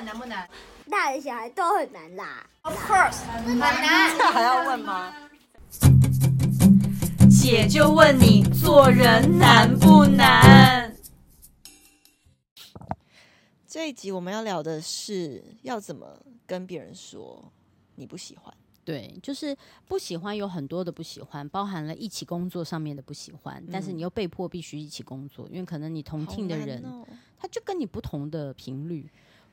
们难不难？大人小孩都很难啦。Of course，很难。这还要问吗？姐就问你，做人难不难？这一集我们要聊的是要怎么跟别人说你不喜欢。对，就是不喜欢有很多的不喜欢，包含了一起工作上面的不喜欢，嗯、但是你又被迫必须一起工作，因为可能你同 team 的人，哦、他就跟你不同的频率，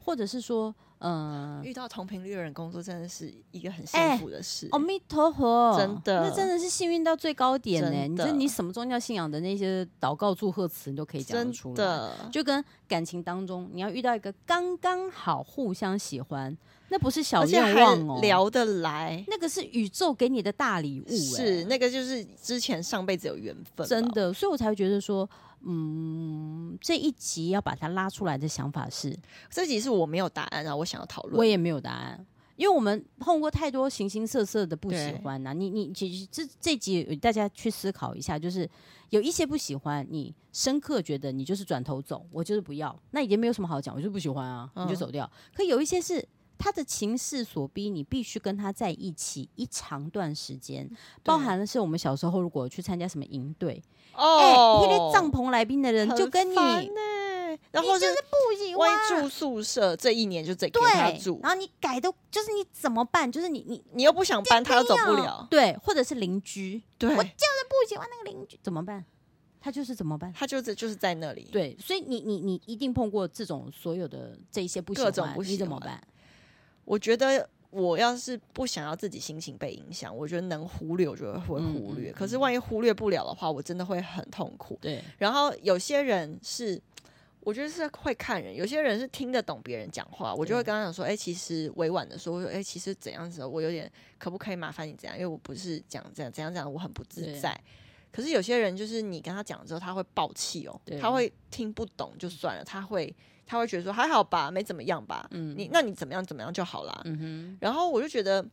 或者是说，嗯、呃，遇到同频率的人工作真的是一个很幸福的事。阿弥陀佛，真的，那真的是幸运到最高点呢。的你就你什么宗教信仰的那些祷告祝贺词，你都可以讲出来。的就跟感情当中，你要遇到一个刚刚好互相喜欢。那不是小愿望哦，聊得来，那个是宇宙给你的大礼物，是那个就是之前上辈子有缘分，真的，所以我才会觉得说，嗯，这一集要把它拉出来的想法是，这集是我没有答案啊，我想要讨论，我也没有答案，因为我们碰过太多形形色色的不喜欢呐，你你其实这这集大家去思考一下，就是有一些不喜欢，你深刻觉得你就是转头走，我就是不要，那已经没有什么好讲，我就不喜欢啊，你就走掉，可有一些是。他的情势所逼，你必须跟他在一起一长段时间，包含的是我们小时候如果去参加什么营队，哦，因为帐篷来宾的人就跟你，然后就是不喜欢住宿舍，这一年就得给他住，然后你改都就是你怎么办？就是你你你又不想搬，他又走不了，对，或者是邻居，对，我就是不喜欢那个邻居，怎么办？他就是怎么办？他就是就是在那里，对，所以你你你一定碰过这种所有的这一些不喜欢，各种不喜欢，你怎么办？我觉得我要是不想要自己心情被影响，我觉得能忽略，我觉得会忽略。嗯嗯嗯，可是万一忽略不了的话，我真的会很痛苦。对。然后有些人是，我觉得是会看人，有些人是听得懂别人讲话，我就会跟他讲说：“哎、欸，其实委婉的说，哎、欸，其实怎样子，我有点可不可以麻烦你怎样？因为我不是讲这样，怎样怎样，我很不自在。”可是有些人就是你跟他讲之后，他会爆气哦，他会听不懂就算了，他会。他会觉得说还好吧，没怎么样吧。嗯，你那你怎么样怎么样就好啦。嗯哼。然后我就觉得，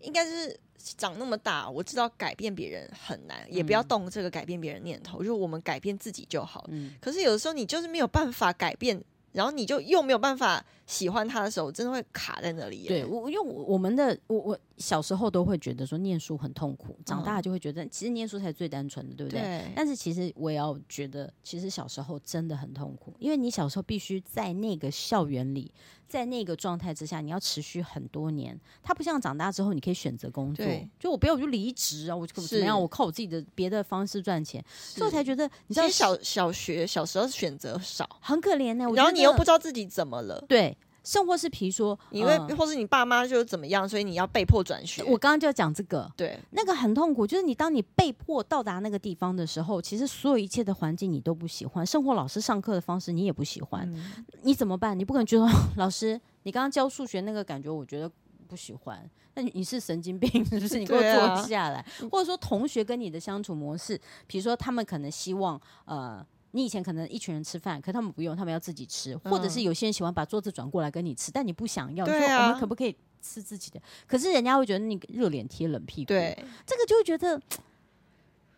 应该是长那么大，我知道改变别人很难，也不要动这个改变别人念头，嗯、就我们改变自己就好。嗯。可是有的时候你就是没有办法改变。然后你就又没有办法喜欢他的时候，真的会卡在那里。对，我因为我们的我我小时候都会觉得说念书很痛苦，长大就会觉得其实念书才是最单纯的，对不对？对。但是其实我也要觉得，其实小时候真的很痛苦，因为你小时候必须在那个校园里。在那个状态之下，你要持续很多年。他不像长大之后，你可以选择工作。就我不要我就离职啊，我怎么样？我靠我自己的别的方式赚钱，是所以我才觉得，你知道小小学小时候选择少，很可怜呢、欸。然后你又不知道自己怎么了，对。甚或是比如说，因为、嗯、或是你爸妈就怎么样，所以你要被迫转学。我刚刚就要讲这个，对，那个很痛苦。就是你当你被迫到达那个地方的时候，其实所有一切的环境你都不喜欢，生活老师上课的方式你也不喜欢，嗯、你怎么办？你不可能觉得 老师，你刚刚教数学那个感觉，我觉得不喜欢。那你是神经病是不是？你给我坐下来，啊、或者说同学跟你的相处模式，比如说他们可能希望呃。你以前可能一群人吃饭，可他们不用，他们要自己吃，或者是有些人喜欢把桌子转过来跟你吃，但你不想要，你说我们可不可以吃自己的？可是人家会觉得你热脸贴冷屁股，对，这个就会觉得，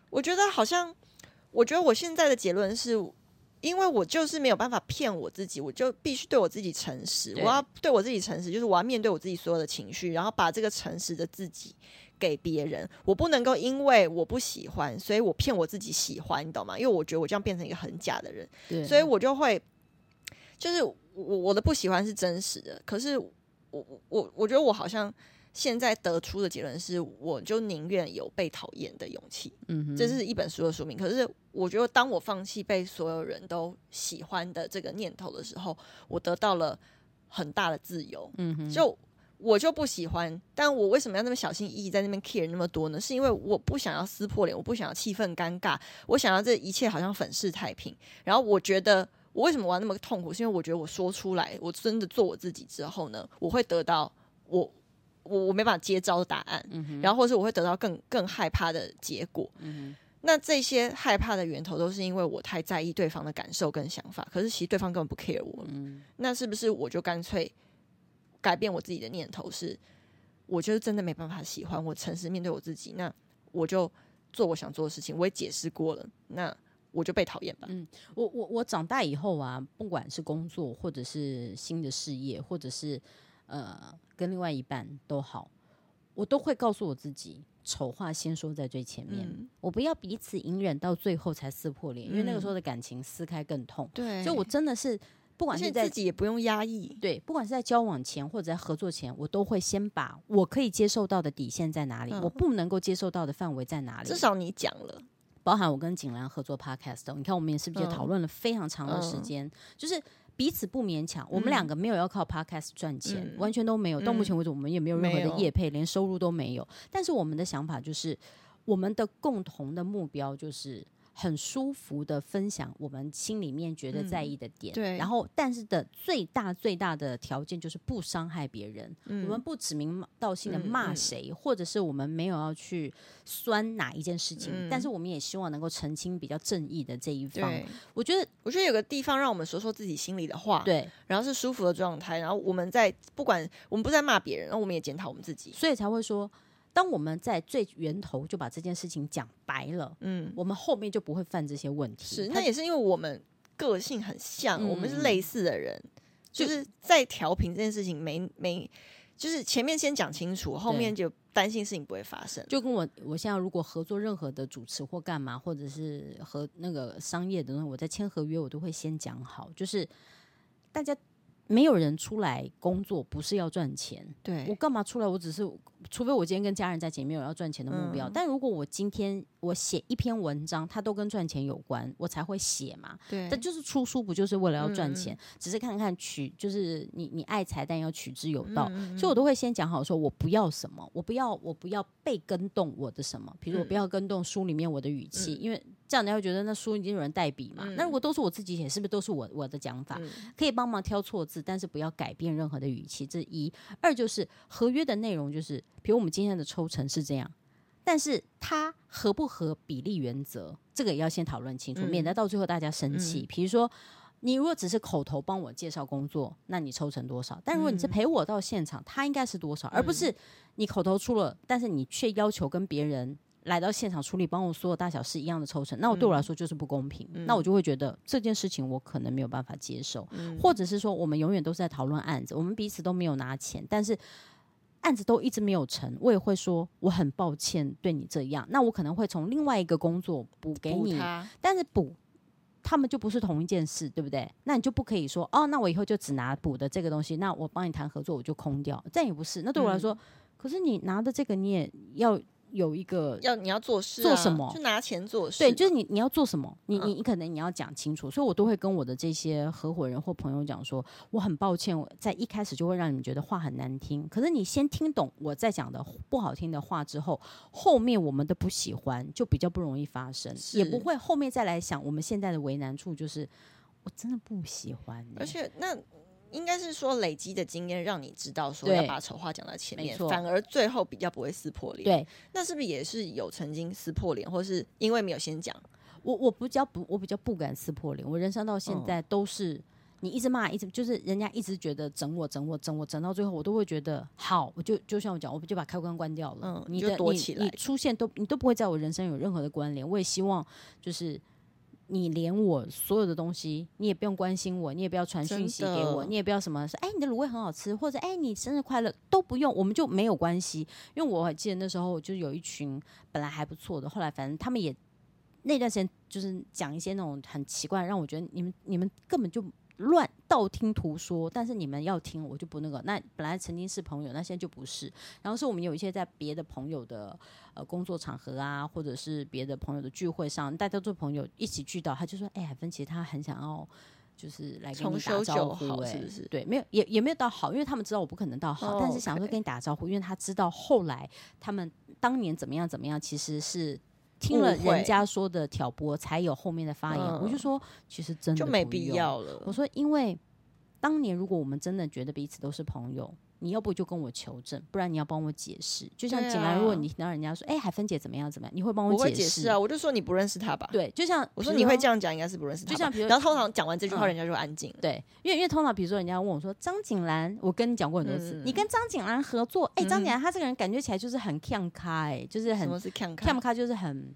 我觉得好像，我觉得我现在的结论是，因为我就是没有办法骗我自己，我就必须对我自己诚实，我要对我自己诚实，就是我要面对我自己所有的情绪，然后把这个诚实的自己。给别人，我不能够因为我不喜欢，所以我骗我自己喜欢，你懂吗？因为我觉得我这样变成一个很假的人，对所以我就会，就是我我的不喜欢是真实的，可是我我我觉得我好像现在得出的结论是，我就宁愿有被讨厌的勇气，嗯，这是一本书的书名。可是我觉得，当我放弃被所有人都喜欢的这个念头的时候，我得到了很大的自由，嗯哼，就。我就不喜欢，但我为什么要那么小心翼翼在那边 care 那么多呢？是因为我不想要撕破脸，我不想要气氛尴尬，我想要这一切好像粉饰太平。然后我觉得，我为什么我要那么痛苦？是因为我觉得我说出来，我真的做我自己之后呢，我会得到我我我没办法接招的答案，嗯、然后或是我会得到更更害怕的结果。嗯、那这些害怕的源头都是因为我太在意对方的感受跟想法，可是其实对方根本不 care 我。嗯、那是不是我就干脆？改变我自己的念头是，我就是真的没办法喜欢我，诚实面对我自己，那我就做我想做的事情。我也解释过了，那我就被讨厌吧。嗯，我我我长大以后啊，不管是工作或者是新的事业，或者是呃跟另外一半都好，我都会告诉我自己，丑话先说在最前面，嗯、我不要彼此隐忍到最后才撕破脸，嗯、因为那个时候的感情撕开更痛。对，所以我真的是。不管是在自己也不用压抑，对，不管是在交往前或者在合作前，我都会先把我可以接受到的底线在哪里，嗯、我不能够接受到的范围在哪里。至少你讲了，包含我跟景兰合作 Podcast，你看我们也是不是也讨论了非常长的时间，嗯、就是彼此不勉强。嗯、我们两个没有要靠 Podcast 赚钱，嗯、完全都没有。到目前为止，我们也没有任何的业配，连收入都没有。但是我们的想法就是，我们的共同的目标就是。很舒服的分享我们心里面觉得在意的点，嗯、对。然后，但是的最大最大的条件就是不伤害别人。嗯、我们不指名道姓的骂谁，或者是我们没有要去酸哪一件事情，嗯、但是我们也希望能够澄清比较正义的这一方。对我觉得，我觉得有个地方让我们说说自己心里的话，对。然后是舒服的状态，然后我们在不管我们不在骂别人，然后我们也检讨我们自己，所以才会说。当我们在最源头就把这件事情讲白了，嗯，我们后面就不会犯这些问题。是，那也是因为我们个性很像，嗯、我们是类似的人，就是在调频这件事情没没，就是前面先讲清楚，后面就担心事情不会发生。就跟我我现在如果合作任何的主持或干嘛，或者是和那个商业的东西，我在签合约，我都会先讲好，就是大家。没有人出来工作不是要赚钱，对，我干嘛出来？我只是，除非我今天跟家人在一起，没有要赚钱的目标。嗯、但如果我今天我写一篇文章，它都跟赚钱有关，我才会写嘛。对，但就是出书不就是为了要赚钱？嗯、只是看看取，就是你你爱财，但要取之有道。嗯、所以我都会先讲好，说我不要什么，我不要我不要被跟动我的什么，比如我不要跟动书里面我的语气，嗯、因为。这样你会觉得那书已经有人代笔嘛？嗯、那如果都是我自己写，是不是都是我我的讲法？嗯、可以帮忙挑错字，但是不要改变任何的语气。这一，二就是合约的内容，就是比如我们今天的抽成是这样，但是它合不合比例原则，这个也要先讨论清楚，嗯、免得到最后大家生气。比、嗯、如说，你如果只是口头帮我介绍工作，那你抽成多少？但如果你是陪我到现场，它应该是多少？嗯、而不是你口头出了，但是你却要求跟别人。来到现场处理，帮我所有大小事一样的抽成，那我对我来说就是不公平。嗯、那我就会觉得这件事情我可能没有办法接受，嗯、或者是说我们永远都是在讨论案子，我们彼此都没有拿钱，但是案子都一直没有成，我也会说我很抱歉对你这样。那我可能会从另外一个工作补给你，但是补他们就不是同一件事，对不对？那你就不可以说哦，那我以后就只拿补的这个东西，那我帮你谈合作我就空掉，这样也不是。那对我来说，嗯、可是你拿的这个你也要。有一个要你要做事、啊、做什么？就拿钱做事。对，就是你你要做什么？你你你可能你要讲清楚。嗯、所以我都会跟我的这些合伙人或朋友讲说，我很抱歉，我在一开始就会让你们觉得话很难听。可是你先听懂我在讲的不好听的话之后，后面我们的不喜欢就比较不容易发生，也不会后面再来想我们现在的为难处，就是我真的不喜欢、欸。而且那。应该是说累积的经验让你知道说要把丑话讲到前面，反而最后比较不会撕破脸。对，那是不是也是有曾经撕破脸，或是因为没有先讲？我我比较不，我比较不敢撕破脸。我人生到现在都是你一直骂，一直就是人家一直觉得整我整我整我整到最后，我都会觉得好，我就就像我讲，我就把开关关掉了。嗯，你就躲起来，你出现都你都不会在我人生有任何的关联。我也希望就是。你连我所有的东西，你也不用关心我，你也不要传讯息给我，你也不要什么说，哎，你的卤味很好吃，或者哎，你生日快乐都不用，我们就没有关系。因为我记得那时候，就有一群本来还不错的，后来反正他们也那段时间就是讲一些那种很奇怪，让我觉得你们你们根本就。乱道听途说，但是你们要听，我就不那个。那本来曾经是朋友，那现在就不是。然后是我们有一些在别的朋友的呃工作场合啊，或者是别的朋友的聚会上，大家做朋友一起聚到，他就说：“哎、欸，海芬其实他很想要，就是来跟你打招呼、欸，哎，是不是？对，没有也也没有到好，因为他们知道我不可能到好，哦、但是想说跟你打招呼因为他知道后来他们当年怎么样怎么样，其实是。”听了人家说的挑拨，才有后面的发言。嗯、我就说，其实真的就没必要了。我说，因为当年如果我们真的觉得彼此都是朋友。你要不就跟我求证，不然你要帮我解释。就像进来，如果你听到人家说：“哎、欸，海芬姐怎么样怎么样？”你会帮我解释？我会解释啊，我就说你不认识他吧。对，就像我说你会这样讲，应该是不认识他。就像比如，然后通常讲完这句话，人家就安静、嗯。对，因为因为通常比如说人家问我说：“张景兰，我跟你讲过很多次，嗯、你跟张景兰合作，哎、欸，张景兰她这个人感觉起来就是很呛咖，哎，就是很什么是呛咖？呛咖就是很。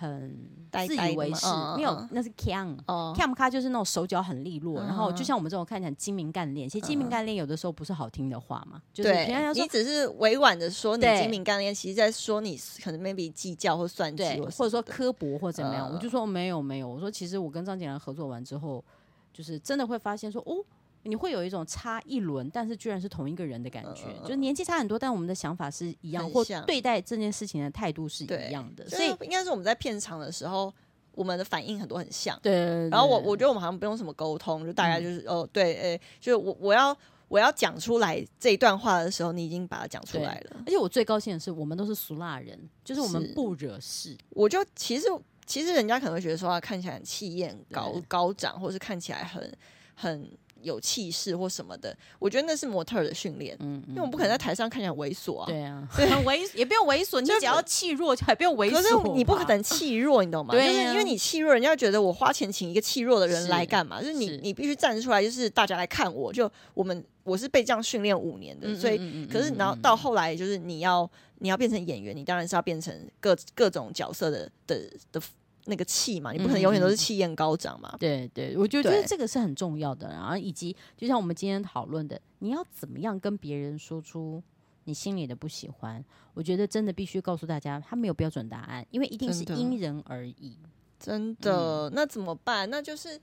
很自以为是，嗯、没有，那是 cam，cam、嗯、咖就是那种手脚很利落，嗯、然后就像我们这种看起来精明干练，其实精明干练有的时候不是好听的话嘛，嗯、就是平常说你只是委婉的说你精明干练，其实在说你可能 maybe 计较或算计，或者说刻薄或怎么样，嗯、我就说没有没有，我说其实我跟张景兰合作完之后，就是真的会发现说哦。你会有一种差一轮，但是居然是同一个人的感觉，嗯、就是年纪差很多，但我们的想法是一样，或对待这件事情的态度是一样的。所以应该是我们在片场的时候，我们的反应很多很像。对。然后我我觉得我们好像不用什么沟通，就大概就是、嗯、哦，对，诶，就是我我要我要讲出来这一段话的时候，你已经把它讲出来了。而且我最高兴的是，我们都是俗辣人，就是我们不惹事。我就其实其实人家可能会觉得说他看起来很气焰高高涨，或是看起来很很。有气势或什么的，我觉得那是模特的训练，嗯，因为我们不可能在台上看起来猥琐啊，对啊，对，很猥也不用猥琐，你只要气弱就还不用猥琐，可是你不可能气弱，你懂吗？就是因为你气弱，人家觉得我花钱请一个气弱的人来干嘛？就是你你必须站出来，就是大家来看我，就我们我是被这样训练五年的，所以可是然后到后来就是你要你要变成演员，你当然是要变成各各种角色的的的。那个气嘛，你不可能永远都是气焰高涨嘛。嗯、对对，我觉得这个是很重要的。然后以及就像我们今天讨论的，你要怎么样跟别人说出你心里的不喜欢？我觉得真的必须告诉大家，他没有标准答案，因为一定是因人而异。真的，真的嗯、那怎么办？那就是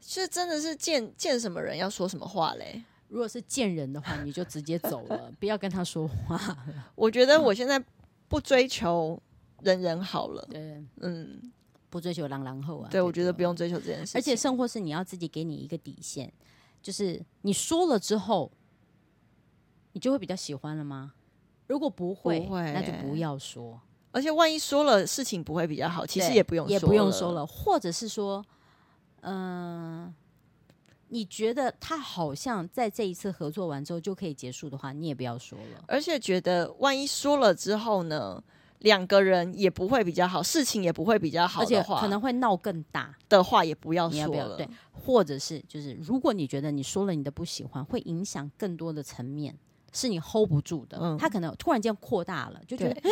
是真的是见见什么人要说什么话嘞？如果是见人的话，你就直接走了，不要跟他说话。我觉得我现在不追求人人好了。对，嗯。不追求狼狼后啊，对，我觉得不用追求这件事，而且生活是你要自己给你一个底线，就是你说了之后，你就会比较喜欢了吗？如果不会，不会，那就不要说。而且万一说了事情不会比较好，其实也不用说，也不用说了。或者是说，嗯、呃，你觉得他好像在这一次合作完之后就可以结束的话，你也不要说了。而且觉得万一说了之后呢？两个人也不会比较好，事情也不会比较好的话，而且可能会闹更大的话，也不要说了。或者是就是，如果你觉得你说了你的不喜欢，会影响更多的层面，是你 hold 不住的。嗯，他可能突然间扩大了，就觉得哎。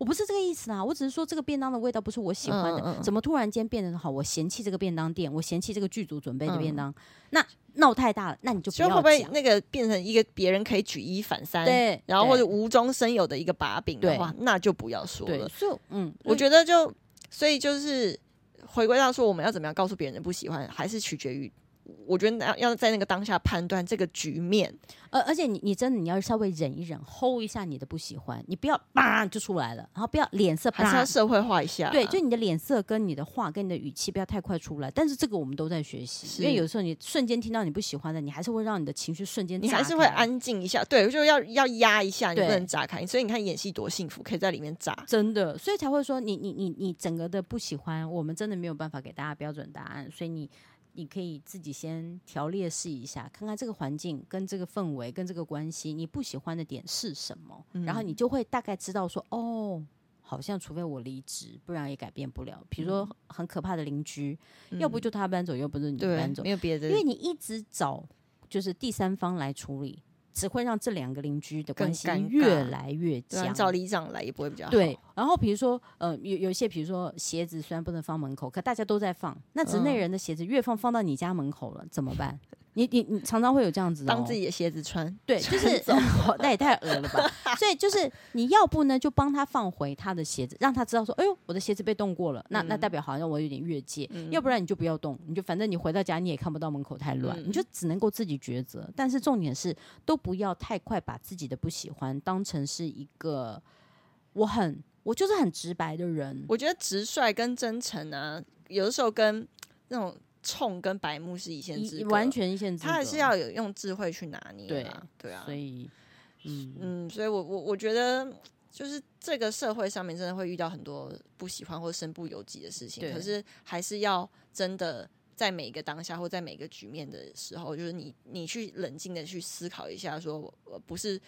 我不是这个意思啊，我只是说这个便当的味道不是我喜欢的，嗯嗯、怎么突然间变得好？我嫌弃这个便当店，我嫌弃这个剧组准备的便当，嗯、那闹太大了，那你就不要讲。会不会那个变成一个别人可以举一反三，对，然后或者无中生有的一个把柄的话，那就不要说了。所以，嗯，我觉得就所以就是回归到说，我们要怎么样告诉别人的不喜欢，还是取决于。我觉得要要在那个当下判断这个局面，而而且你你真的你要稍微忍一忍，hold 一下你的不喜欢，你不要叭就出来了，然后不要脸色，还是要社会化一下。对，就你的脸色跟你的话跟你的语气不要太快出来。但是这个我们都在学习，因为有时候你瞬间听到你不喜欢的，你还是会让你的情绪瞬间，你还是会安静一下。对，就要要压一下，你不能炸开。所以你看演戏多幸福，可以在里面炸，真的。所以才会说你你你你整个的不喜欢，我们真的没有办法给大家标准答案。所以你。你可以自己先条列试一下，看看这个环境跟这个氛围跟这个关系，你不喜欢的点是什么，嗯、然后你就会大概知道说，哦，好像除非我离职，不然也改变不了。比如说很可怕的邻居，嗯、要不就他搬走，要不就你搬走，没有别的，因为你一直找就是第三方来处理。只会让这两个邻居的关系越来越僵。找里长来也不会比较好。对，然后比如说，呃，有有一些，比如说鞋子虽然不能放门口，可大家都在放。那只内人的鞋子越放放到你家门口了，怎么办？你你你常常会有这样子当自己的鞋子穿，对，就是 那也太恶了吧。所以就是你要不呢，就帮他放回他的鞋子，让他知道说，哎呦，我的鞋子被动过了，那那代表好像我有点越界。嗯、要不然你就不要动，你就反正你回到家你也看不到门口太乱，嗯、你就只能够自己抉择。但是重点是，都不要太快把自己的不喜欢当成是一个我很我就是很直白的人。我觉得直率跟真诚啊，有的时候跟那种。冲跟白目是一线之隔，完全一线之隔。他还是要有用智慧去拿捏。对对啊，所以，嗯嗯，所以我我我觉得，就是这个社会上面真的会遇到很多不喜欢或身不由己的事情。可是还是要真的在每一个当下或在每个局面的时候，就是你你去冷静的去思考一下说，说不是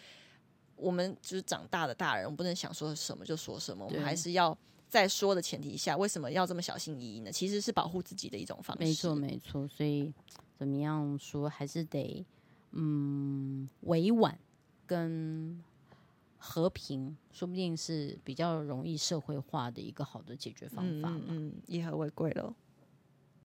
我们就是长大的大人，我们不能想说什么就说什么，我们还是要。在说的前提下，为什么要这么小心翼翼呢？其实是保护自己的一种方式。没错，没错。所以怎么样说，还是得嗯委婉跟和平，说不定是比较容易社会化的一个好的解决方法嘛。嗯，以和为贵了。